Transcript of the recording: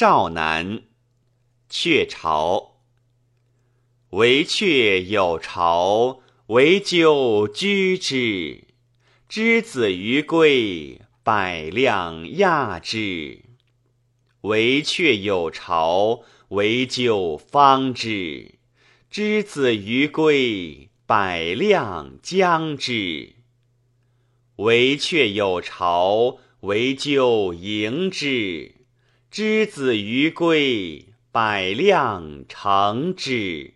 少南，鹊巢。惟鹊有巢，惟鸠居之。之子于归，百辆亚之。惟鹊有巢，惟鸠方之。之子于归，百辆将之。惟鹊有巢，惟鸠迎之。之子于归，百辆乘之。